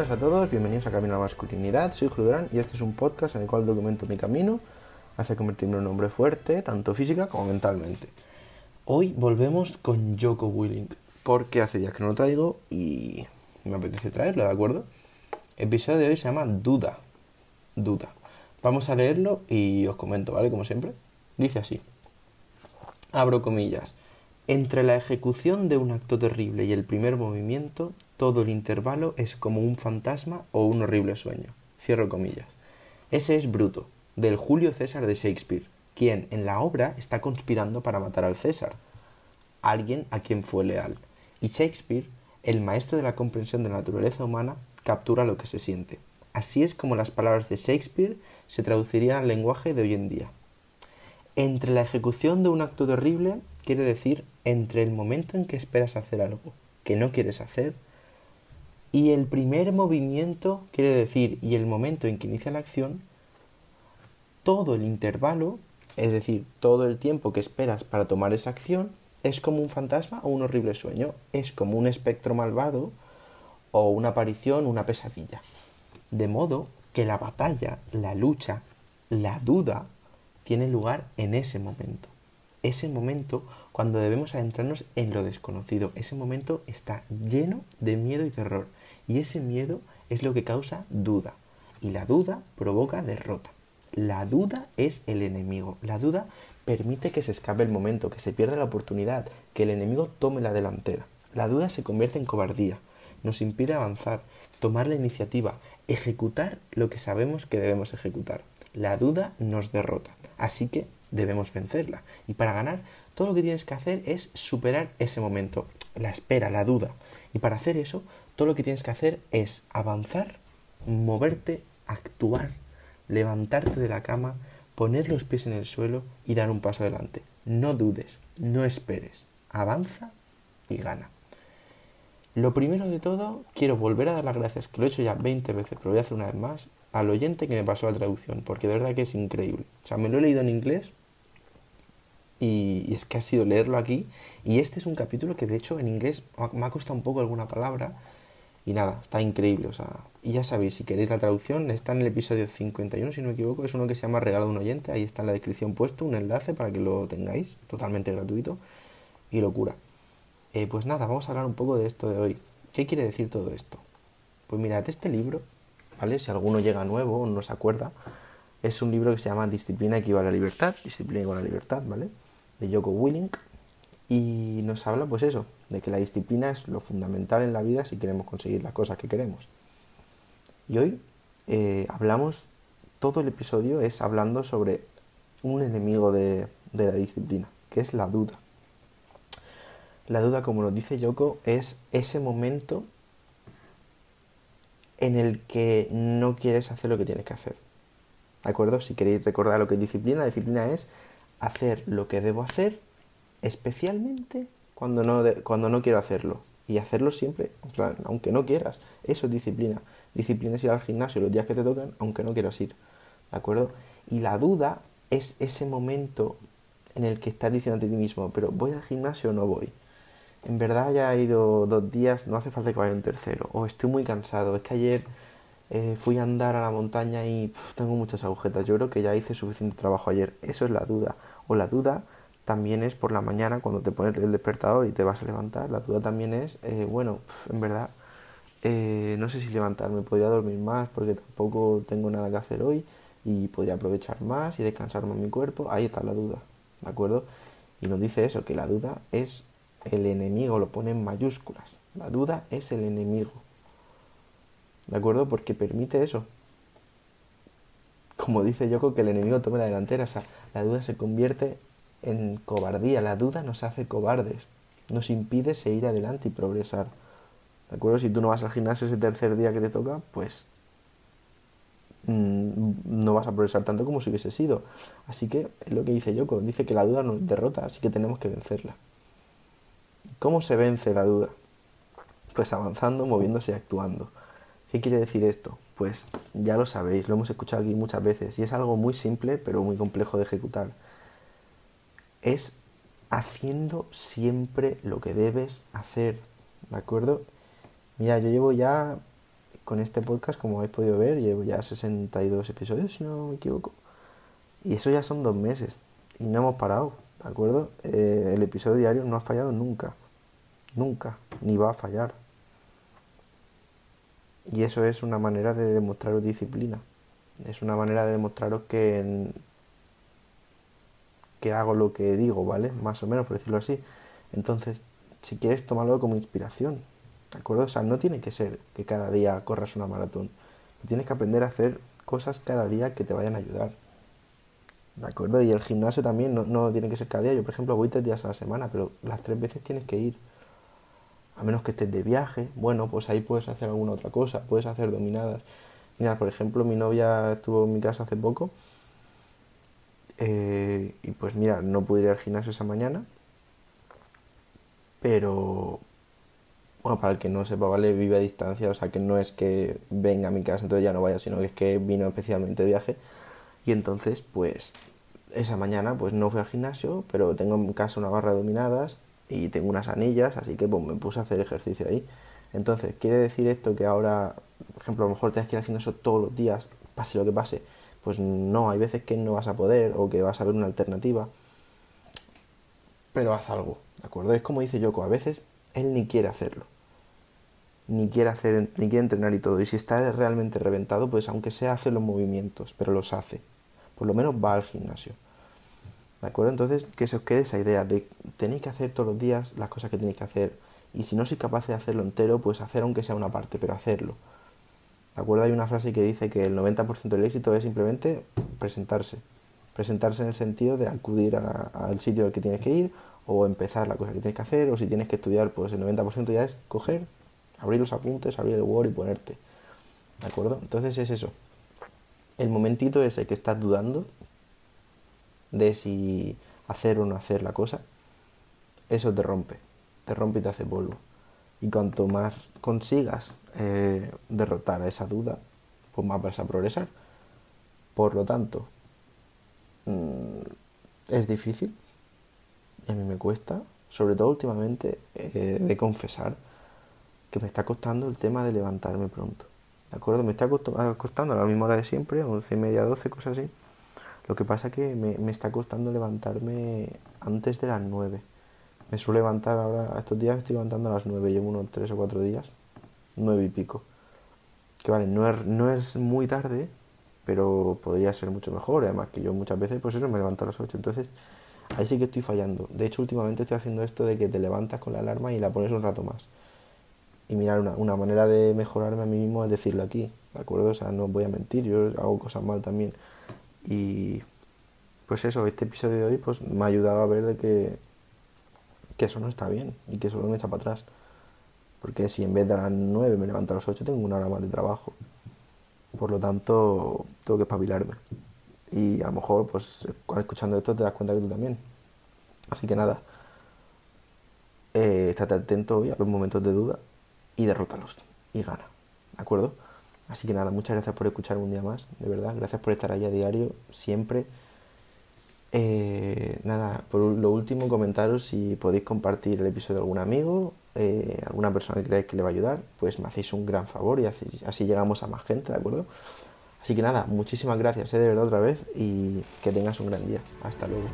Buenas a todos, bienvenidos a Camino a la Masculinidad. Soy Julio y este es un podcast en el cual documento mi camino hacia convertirme en un hombre fuerte, tanto física como mentalmente. Hoy volvemos con Joko Willing, porque hace días que no lo traigo y me apetece traerlo, ¿de acuerdo? El episodio de hoy se llama Duda. Duda. Vamos a leerlo y os comento, ¿vale? Como siempre. Dice así. Abro comillas. Entre la ejecución de un acto terrible y el primer movimiento, todo el intervalo es como un fantasma o un horrible sueño. Cierro comillas. Ese es Bruto, del Julio César de Shakespeare, quien en la obra está conspirando para matar al César, alguien a quien fue leal. Y Shakespeare, el maestro de la comprensión de la naturaleza humana, captura lo que se siente. Así es como las palabras de Shakespeare se traducirían al lenguaje de hoy en día. Entre la ejecución de un acto terrible quiere decir entre el momento en que esperas hacer algo que no quieres hacer y el primer movimiento quiere decir y el momento en que inicia la acción, todo el intervalo, es decir, todo el tiempo que esperas para tomar esa acción, es como un fantasma o un horrible sueño, es como un espectro malvado o una aparición, una pesadilla. De modo que la batalla, la lucha, la duda tiene lugar en ese momento. Ese momento cuando debemos adentrarnos en lo desconocido. Ese momento está lleno de miedo y terror. Y ese miedo es lo que causa duda. Y la duda provoca derrota. La duda es el enemigo. La duda permite que se escape el momento, que se pierda la oportunidad, que el enemigo tome la delantera. La duda se convierte en cobardía. Nos impide avanzar, tomar la iniciativa, ejecutar lo que sabemos que debemos ejecutar. La duda nos derrota. Así que debemos vencerla. Y para ganar, todo lo que tienes que hacer es superar ese momento, la espera, la duda. Y para hacer eso, todo lo que tienes que hacer es avanzar, moverte, actuar, levantarte de la cama, poner los pies en el suelo y dar un paso adelante. No dudes, no esperes, avanza y gana. Lo primero de todo, quiero volver a dar las gracias, que lo he hecho ya 20 veces, pero voy a hacer una vez más, al oyente que me pasó la traducción, porque de verdad que es increíble. O sea, me lo he leído en inglés y, es que ha sido leerlo aquí. Y este es un capítulo que de hecho en inglés me ha costado un poco alguna palabra. Y nada, está increíble. O sea, y ya sabéis, si queréis la traducción, está en el episodio 51, si no me equivoco. Es uno que se llama Regalo de un oyente. Ahí está en la descripción puesto un enlace para que lo tengáis, totalmente gratuito. Y locura. Eh, pues nada, vamos a hablar un poco de esto de hoy. ¿Qué quiere decir todo esto? Pues mirad, este libro, ¿vale? Si alguno llega nuevo o no se acuerda, es un libro que se llama Disciplina equivale a libertad. Disciplina igual a libertad, ¿vale? De Joko Willink y nos habla pues eso, de que la disciplina es lo fundamental en la vida si queremos conseguir las cosas que queremos. Y hoy eh, hablamos, todo el episodio es hablando sobre un enemigo de, de la disciplina, que es la duda. La duda, como nos dice Yoko, es ese momento en el que no quieres hacer lo que tienes que hacer. ¿De acuerdo? Si queréis recordar lo que es disciplina, disciplina es hacer lo que debo hacer, especialmente cuando no, cuando no quiero hacerlo. Y hacerlo siempre, aunque no quieras. Eso es disciplina. Disciplina es ir al gimnasio los días que te tocan, aunque no quieras ir. ¿De acuerdo? Y la duda es ese momento en el que estás diciendo a ti mismo, pero ¿voy al gimnasio o no voy? En verdad ya he ido dos días, no hace falta que vaya un tercero. O estoy muy cansado, es que ayer eh, fui a andar a la montaña y tengo muchas agujetas. Yo creo que ya hice suficiente trabajo ayer. Eso es la duda. O la duda también es por la mañana cuando te pones el despertador y te vas a levantar. La duda también es, eh, bueno, en verdad, eh, no sé si levantarme, podría dormir más porque tampoco tengo nada que hacer hoy y podría aprovechar más y descansar más mi cuerpo. Ahí está la duda, ¿de acuerdo? Y nos dice eso, que la duda es el enemigo, lo pone en mayúsculas. La duda es el enemigo. ¿De acuerdo? Porque permite eso. Como dice Yoko, que el enemigo tome la delantera. O sea, la duda se convierte en cobardía. La duda nos hace cobardes. Nos impide seguir adelante y progresar. ¿De acuerdo? Si tú no vas al gimnasio ese tercer día que te toca, pues mm, no vas a progresar tanto como si hubiese sido. Así que es lo que dice Yoko. Dice que la duda nos derrota, así que tenemos que vencerla. ¿Cómo se vence la duda? Pues avanzando, moviéndose y actuando. ¿Qué quiere decir esto? Pues ya lo sabéis, lo hemos escuchado aquí muchas veces y es algo muy simple pero muy complejo de ejecutar. Es haciendo siempre lo que debes hacer, ¿de acuerdo? Mira, yo llevo ya con este podcast, como habéis podido ver, llevo ya 62 episodios, si no me equivoco. Y eso ya son dos meses. Y no hemos parado, ¿de acuerdo? Eh, el episodio diario no ha fallado nunca. Nunca. Ni va a fallar. Y eso es una manera de demostraros disciplina. Es una manera de demostraros que, que hago lo que digo, ¿vale? Más o menos, por decirlo así. Entonces, si quieres, tomarlo como inspiración. ¿De acuerdo? O sea, no tiene que ser que cada día corras una maratón. Tienes que aprender a hacer cosas cada día que te vayan a ayudar. ¿De acuerdo? Y el gimnasio también no, no tiene que ser cada día. Yo, por ejemplo, voy tres días a la semana, pero las tres veces tienes que ir. A menos que estés de viaje, bueno, pues ahí puedes hacer alguna otra cosa, puedes hacer dominadas. Mira, por ejemplo, mi novia estuvo en mi casa hace poco eh, y pues mira, no pude ir al gimnasio esa mañana, pero bueno, para el que no sepa, ¿vale? Vive a distancia, o sea que no es que venga a mi casa, entonces ya no vaya, sino que es que vino especialmente de viaje. Y entonces, pues, esa mañana pues no fui al gimnasio, pero tengo en casa una barra de dominadas y tengo unas anillas, así que pues me puse a hacer ejercicio ahí. Entonces, ¿quiere decir esto que ahora, por ejemplo, a lo mejor tienes que ir al gimnasio todos los días, pase lo que pase? Pues no, hay veces que no vas a poder o que vas a ver una alternativa. Pero haz algo, ¿de acuerdo? Es como dice Yoko, a veces él ni quiere hacerlo. Ni quiere hacer, ni quiere entrenar y todo. Y si está realmente reventado, pues aunque sea hace los movimientos, pero los hace. Por lo menos va al gimnasio. ¿De acuerdo? Entonces, que se os quede esa idea de tenéis que hacer todos los días las cosas que tenéis que hacer. Y si no sois capaces de hacerlo entero, pues hacer aunque sea una parte, pero hacerlo. ¿De acuerdo? Hay una frase que dice que el 90% del éxito es simplemente presentarse. Presentarse en el sentido de acudir al sitio al que tienes que ir o empezar la cosa que tienes que hacer o si tienes que estudiar, pues el 90% ya es coger, abrir los apuntes, abrir el Word y ponerte. ¿De acuerdo? Entonces es eso. El momentito ese que estás dudando, de si hacer o no hacer la cosa, eso te rompe, te rompe y te hace polvo. Y cuanto más consigas eh, derrotar a esa duda, pues más vas a progresar. Por lo tanto, mm, es difícil, y a mí me cuesta, sobre todo últimamente, eh, de confesar que me está costando el tema de levantarme pronto. ¿De acuerdo? Me está costando a la misma hora de siempre, 11 y media, 12, cosas así lo que pasa que me, me está costando levantarme antes de las 9. Me suelo levantar ahora, estos días estoy levantando a las 9, llevo unos 3 o 4 días, 9 y pico. Que vale, no es, no es muy tarde, pero podría ser mucho mejor. Además que yo muchas veces, pues eso, me levanto a las 8. Entonces, ahí sí que estoy fallando. De hecho, últimamente estoy haciendo esto de que te levantas con la alarma y la pones un rato más. Y mirar, una, una manera de mejorarme a mí mismo es decirlo aquí, ¿de acuerdo? O sea, no voy a mentir, yo hago cosas mal también. Y pues eso, este episodio de hoy pues me ha ayudado a ver de que, que eso no está bien y que solo me echa para atrás. Porque si en vez de a las 9 me levanto a las 8 tengo una hora más de trabajo. Por lo tanto, tengo que espabilarme. Y a lo mejor, pues, escuchando esto te das cuenta que tú también. Así que nada, eh, estate atento hoy a los momentos de duda y derrótalos y gana. ¿De acuerdo? Así que nada, muchas gracias por escucharme un día más, de verdad. Gracias por estar ahí a diario, siempre. Eh, nada, por lo último, comentaros si podéis compartir el episodio de algún amigo, eh, alguna persona que creáis que le va a ayudar, pues me hacéis un gran favor y así, así llegamos a más gente, ¿de acuerdo? Así que nada, muchísimas gracias, eh, de verdad otra vez y que tengas un gran día. Hasta luego.